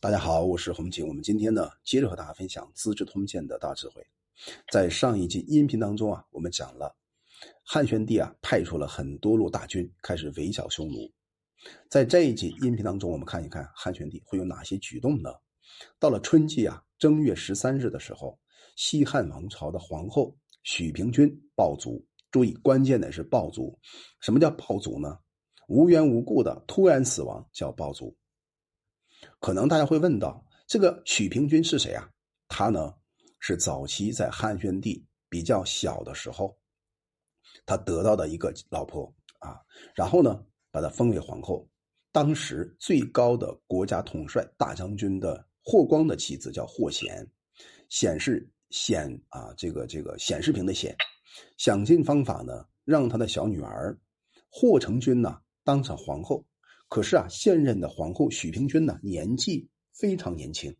大家好，我是洪景。我们今天呢，接着和大家分享《资治通鉴》的大智慧。在上一集音频当中啊，我们讲了汉宣帝啊派出了很多路大军开始围剿匈奴。在这一集音频当中，我们看一看汉宣帝会有哪些举动呢？到了春季啊，正月十三日的时候，西汉王朝的皇后许平君暴卒。注意，关键的是暴卒。什么叫暴卒呢？无缘无故的突然死亡叫暴卒。可能大家会问到，这个许平君是谁啊？他呢是早期在汉宣帝比较小的时候，他得到的一个老婆啊，然后呢把他封为皇后。当时最高的国家统帅大将军的霍光的妻子叫霍显，显是显啊，这个这个显示屏的显，想尽方法呢让他的小女儿霍成君呢当上皇后。可是啊，现任的皇后许平君呢，年纪非常年轻，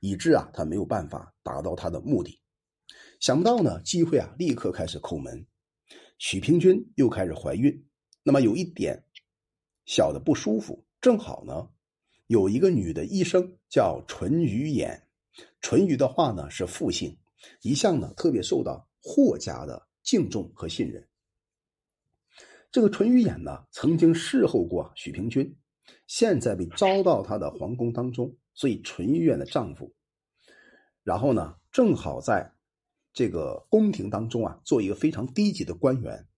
以致啊，他没有办法达到他的目的。想不到呢，机会啊，立刻开始叩门。许平君又开始怀孕，那么有一点小的不舒服，正好呢，有一个女的医生叫淳于衍。淳于的话呢是复姓，一向呢特别受到霍家的敬重和信任。这个淳于衍呢，曾经侍候过许平君，现在被招到他的皇宫当中，所以淳于衍的丈夫，然后呢，正好在这个宫廷当中啊，做一个非常低级的官员。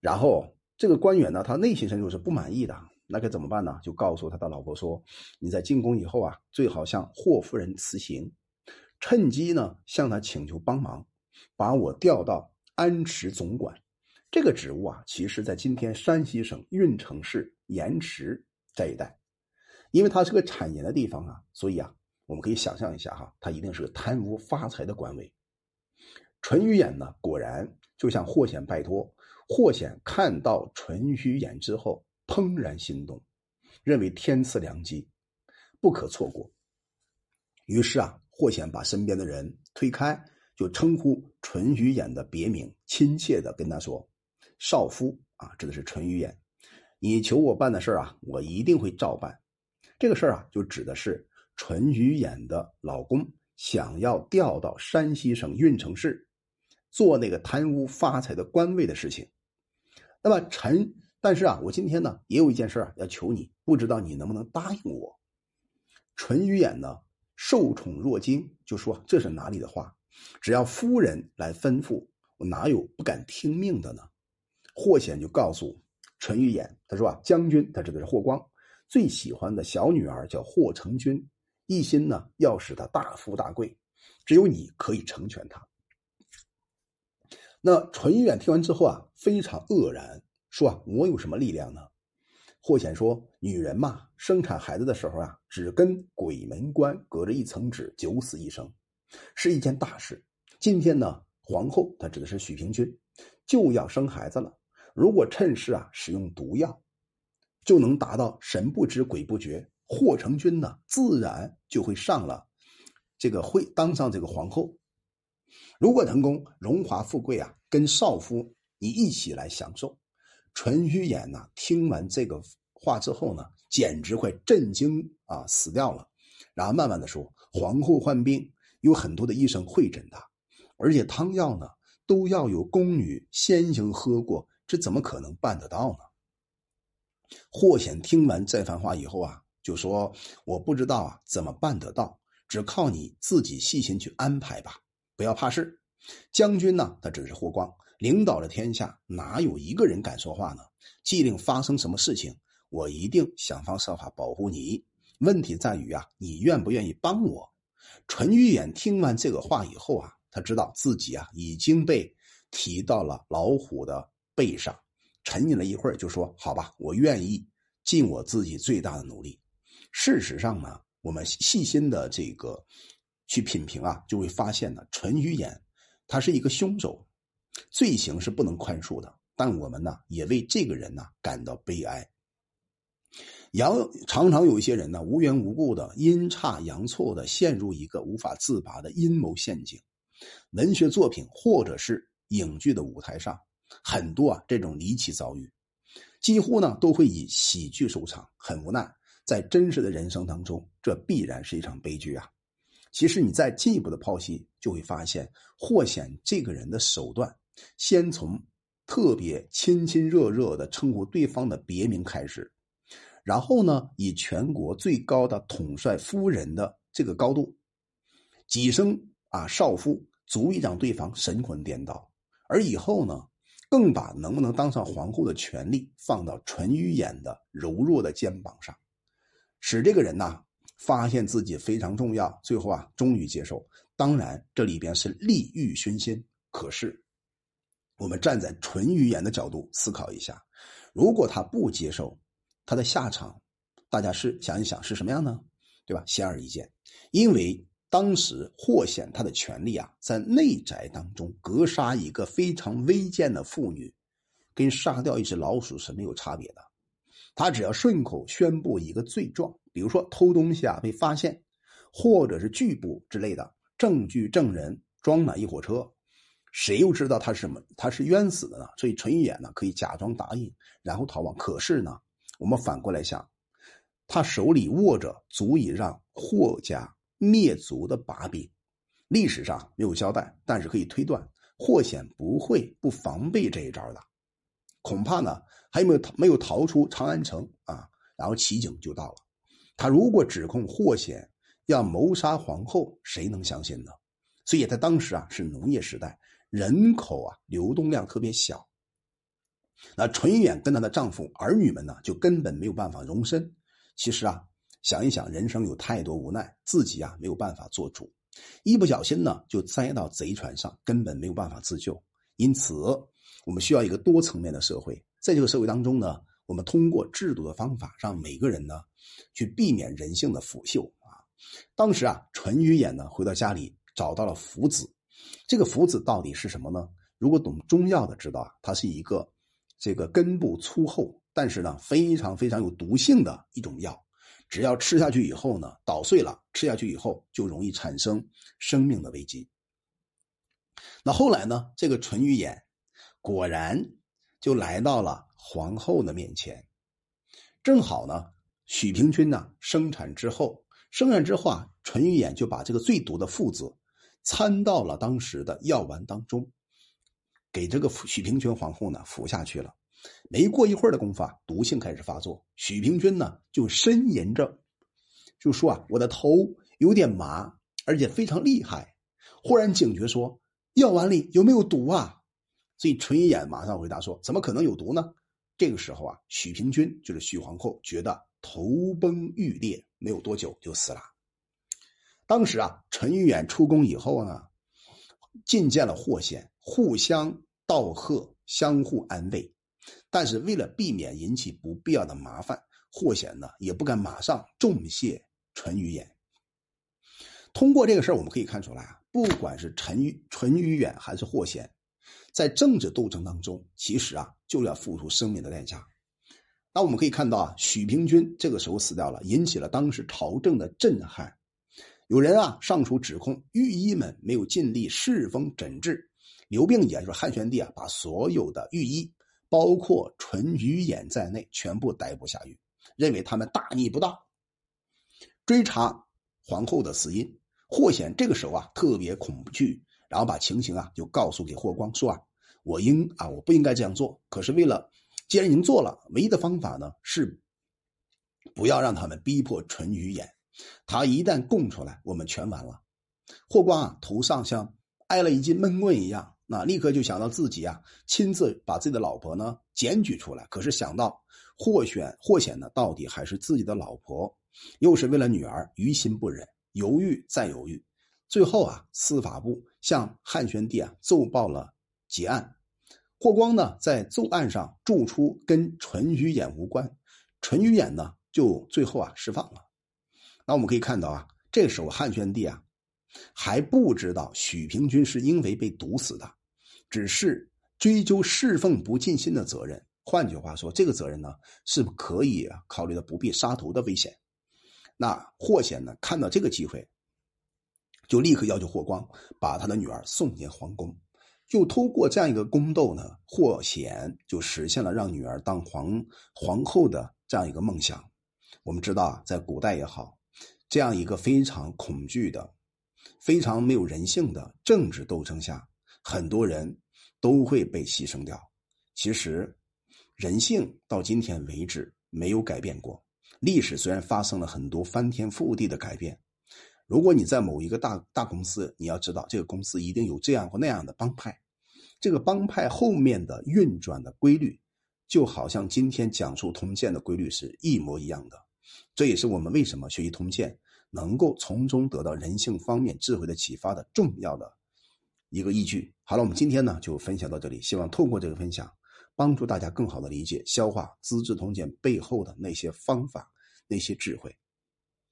然后这个官员呢，他内心深处是不满意的，那该怎么办呢？就告诉他的老婆说：“你在进宫以后啊，最好向霍夫人辞行，趁机呢向他请求帮忙，把我调到安池总管。”这个职务啊，其实，在今天山西省运城市盐池这一带，因为它是个产盐的地方啊，所以啊，我们可以想象一下哈，它一定是个贪污发财的官位。淳于衍呢，果然就向霍显拜托，霍显看到淳于衍之后，怦然心动，认为天赐良机，不可错过。于是啊，霍显把身边的人推开，就称呼淳于衍的别名，亲切的跟他说。少夫啊，指的是淳于衍。你求我办的事啊，我一定会照办。这个事儿啊，就指的是淳于衍的老公想要调到山西省运城市做那个贪污发财的官位的事情。那么陈，但是啊，我今天呢也有一件事啊要求你，不知道你能不能答应我？淳于衍呢受宠若惊，就说这是哪里的话？只要夫人来吩咐，我哪有不敢听命的呢？霍显就告诉淳于衍，他说啊，将军，他指的是霍光，最喜欢的小女儿叫霍成君，一心呢要使她大富大贵，只有你可以成全她。那淳于衍听完之后啊，非常愕然，说啊，我有什么力量呢？霍显说，女人嘛，生产孩子的时候啊，只跟鬼门关隔着一层纸，九死一生，是一件大事。今天呢，皇后，她指的是许平君，就要生孩子了。如果趁势啊使用毒药，就能达到神不知鬼不觉。霍成君呢，自然就会上了这个会当上这个皇后。如果成功，荣华富贵啊，跟少夫你一起来享受。淳于衍呢，听完这个话之后呢，简直快震惊啊，死掉了。然后慢慢的说，皇后患病，有很多的医生会诊她，而且汤药呢，都要有宫女先行喝过。这怎么可能办得到呢？霍显听完这番话以后啊，就说：“我不知道啊，怎么办得到？只靠你自己细心去安排吧，不要怕事。将军呢，他只是霍光，领导了天下，哪有一个人敢说话呢？既令发生什么事情，我一定想方设法保护你。问题在于啊，你愿不愿意帮我？”淳于衍听完这个话以后啊，他知道自己啊已经被提到了老虎的。背上沉吟了一会儿，就说：“好吧，我愿意尽我自己最大的努力。”事实上呢，我们细心的这个去品评啊，就会发现呢，淳于衍他是一个凶手，罪行是不能宽恕的。但我们呢，也为这个人呢感到悲哀。阳常常有一些人呢，无缘无故的阴差阳错的陷入一个无法自拔的阴谋陷阱。文学作品或者是影剧的舞台上。很多啊，这种离奇遭遇，几乎呢都会以喜剧收场。很无奈，在真实的人生当中，这必然是一场悲剧啊！其实你再进一步的剖析，就会发现霍显这个人的手段，先从特别亲亲热热的称呼对方的别名开始，然后呢，以全国最高的统帅夫人的这个高度，几声啊少妇，足以让对方神魂颠倒，而以后呢，更把能不能当上皇后的权利放到淳于衍的柔弱的肩膀上，使这个人呐。发现自己非常重要，最后啊，终于接受。当然，这里边是利欲熏心。可是，我们站在纯语言的角度思考一下，如果他不接受，他的下场，大家是想一想是什么样呢？对吧？显而易见，因为当时霍显他的权力啊，在内宅当中格杀一个非常微贱的妇女，跟杀掉一只老鼠是没有差别的。他只要顺口宣布一个罪状。比如说偷东西啊被发现，或者是拒捕之类的证据证人装满一火车，谁又知道他是什么？他是冤死的呢？所以陈玉眼呢可以假装答应，然后逃亡。可是呢，我们反过来想，他手里握着足以让霍家灭族的把柄，历史上没有交代，但是可以推断，霍显不会不防备这一招的。恐怕呢还没有没有逃出长安城啊？然后齐景就到了。他如果指控霍显要谋杀皇后，谁能相信呢？所以在当时啊，是农业时代，人口啊流动量特别小。那淳于远跟她的丈夫儿女们呢，就根本没有办法容身。其实啊，想一想，人生有太多无奈，自己啊没有办法做主，一不小心呢就栽到贼船上，根本没有办法自救。因此，我们需要一个多层面的社会，在这个社会当中呢。我们通过制度的方法，让每个人呢，去避免人性的腐朽啊。当时啊，淳于衍呢回到家里，找到了福子。这个福子到底是什么呢？如果懂中药的知道啊，它是一个这个根部粗厚，但是呢非常非常有毒性的一种药。只要吃下去以后呢，捣碎了吃下去以后，就容易产生生命的危机。那后来呢，这个淳于衍果然就来到了。皇后的面前，正好呢，许平君呢生产之后，生产之后啊，淳于衍就把这个最毒的附子掺到了当时的药丸当中，给这个许平君皇后呢服下去了。没过一会儿的功夫啊，毒性开始发作，许平君呢就呻吟着，就说啊，我的头有点麻，而且非常厉害。忽然警觉说，药丸里有没有毒啊？所以淳于衍马上回答说，怎么可能有毒呢？这个时候啊，许平君就是许皇后，觉得头崩欲裂，没有多久就死了。当时啊，陈玉远出宫以后呢，觐见了霍显，互相道贺，相互安慰。但是为了避免引起不必要的麻烦，霍显呢也不敢马上重谢淳于衍。通过这个事儿，我们可以看出来啊，不管是陈淳于远还是霍显。在政治斗争当中，其实啊就要付出生命的代价。那我们可以看到啊，许平君这个时候死掉了，引起了当时朝政的震撼。有人啊上书指控御医们没有尽力侍奉诊治，刘病已，就是汉宣帝啊，把所有的御医，包括淳于衍在内，全部逮捕下狱，认为他们大逆不道。追查皇后的死因，霍显这个时候啊特别恐惧。然后把情形啊就告诉给霍光说啊，我应啊我不应该这样做，可是为了既然已经做了，唯一的方法呢是不要让他们逼迫淳于衍，他一旦供出来，我们全完了。霍光啊头上像挨了一记闷棍一样，那立刻就想到自己啊亲自把自己的老婆呢检举出来，可是想到霍选霍显呢到底还是自己的老婆，又是为了女儿，于心不忍，犹豫再犹豫。最后啊，司法部向汉宣帝啊奏报了结案。霍光呢，在奏案上注出跟淳于衍无关，淳于衍呢就最后啊释放了。那我们可以看到啊，这时候汉宣帝啊还不知道许平君是因为被毒死的，只是追究侍奉不尽心的责任。换句话说，这个责任呢是可以考虑到不必杀头的危险。那霍显呢看到这个机会。就立刻要求霍光把他的女儿送进皇宫，就通过这样一个宫斗呢，霍显就实现了让女儿当皇皇后的这样一个梦想。我们知道啊，在古代也好，这样一个非常恐惧的、非常没有人性的政治斗争下，很多人都会被牺牲掉。其实，人性到今天为止没有改变过。历史虽然发生了很多翻天覆地的改变，如果你在某一个大大公司，你要知道这个公司一定有这样或那样的帮派，这个帮派后面的运转的规律，就好像今天讲述通鉴的规律是一模一样的。这也是我们为什么学习通鉴能够从中得到人性方面智慧的启发的重要的一个依据。好了，我们今天呢就分享到这里，希望通过这个分享，帮助大家更好的理解、消化《资治通鉴》背后的那些方法、那些智慧。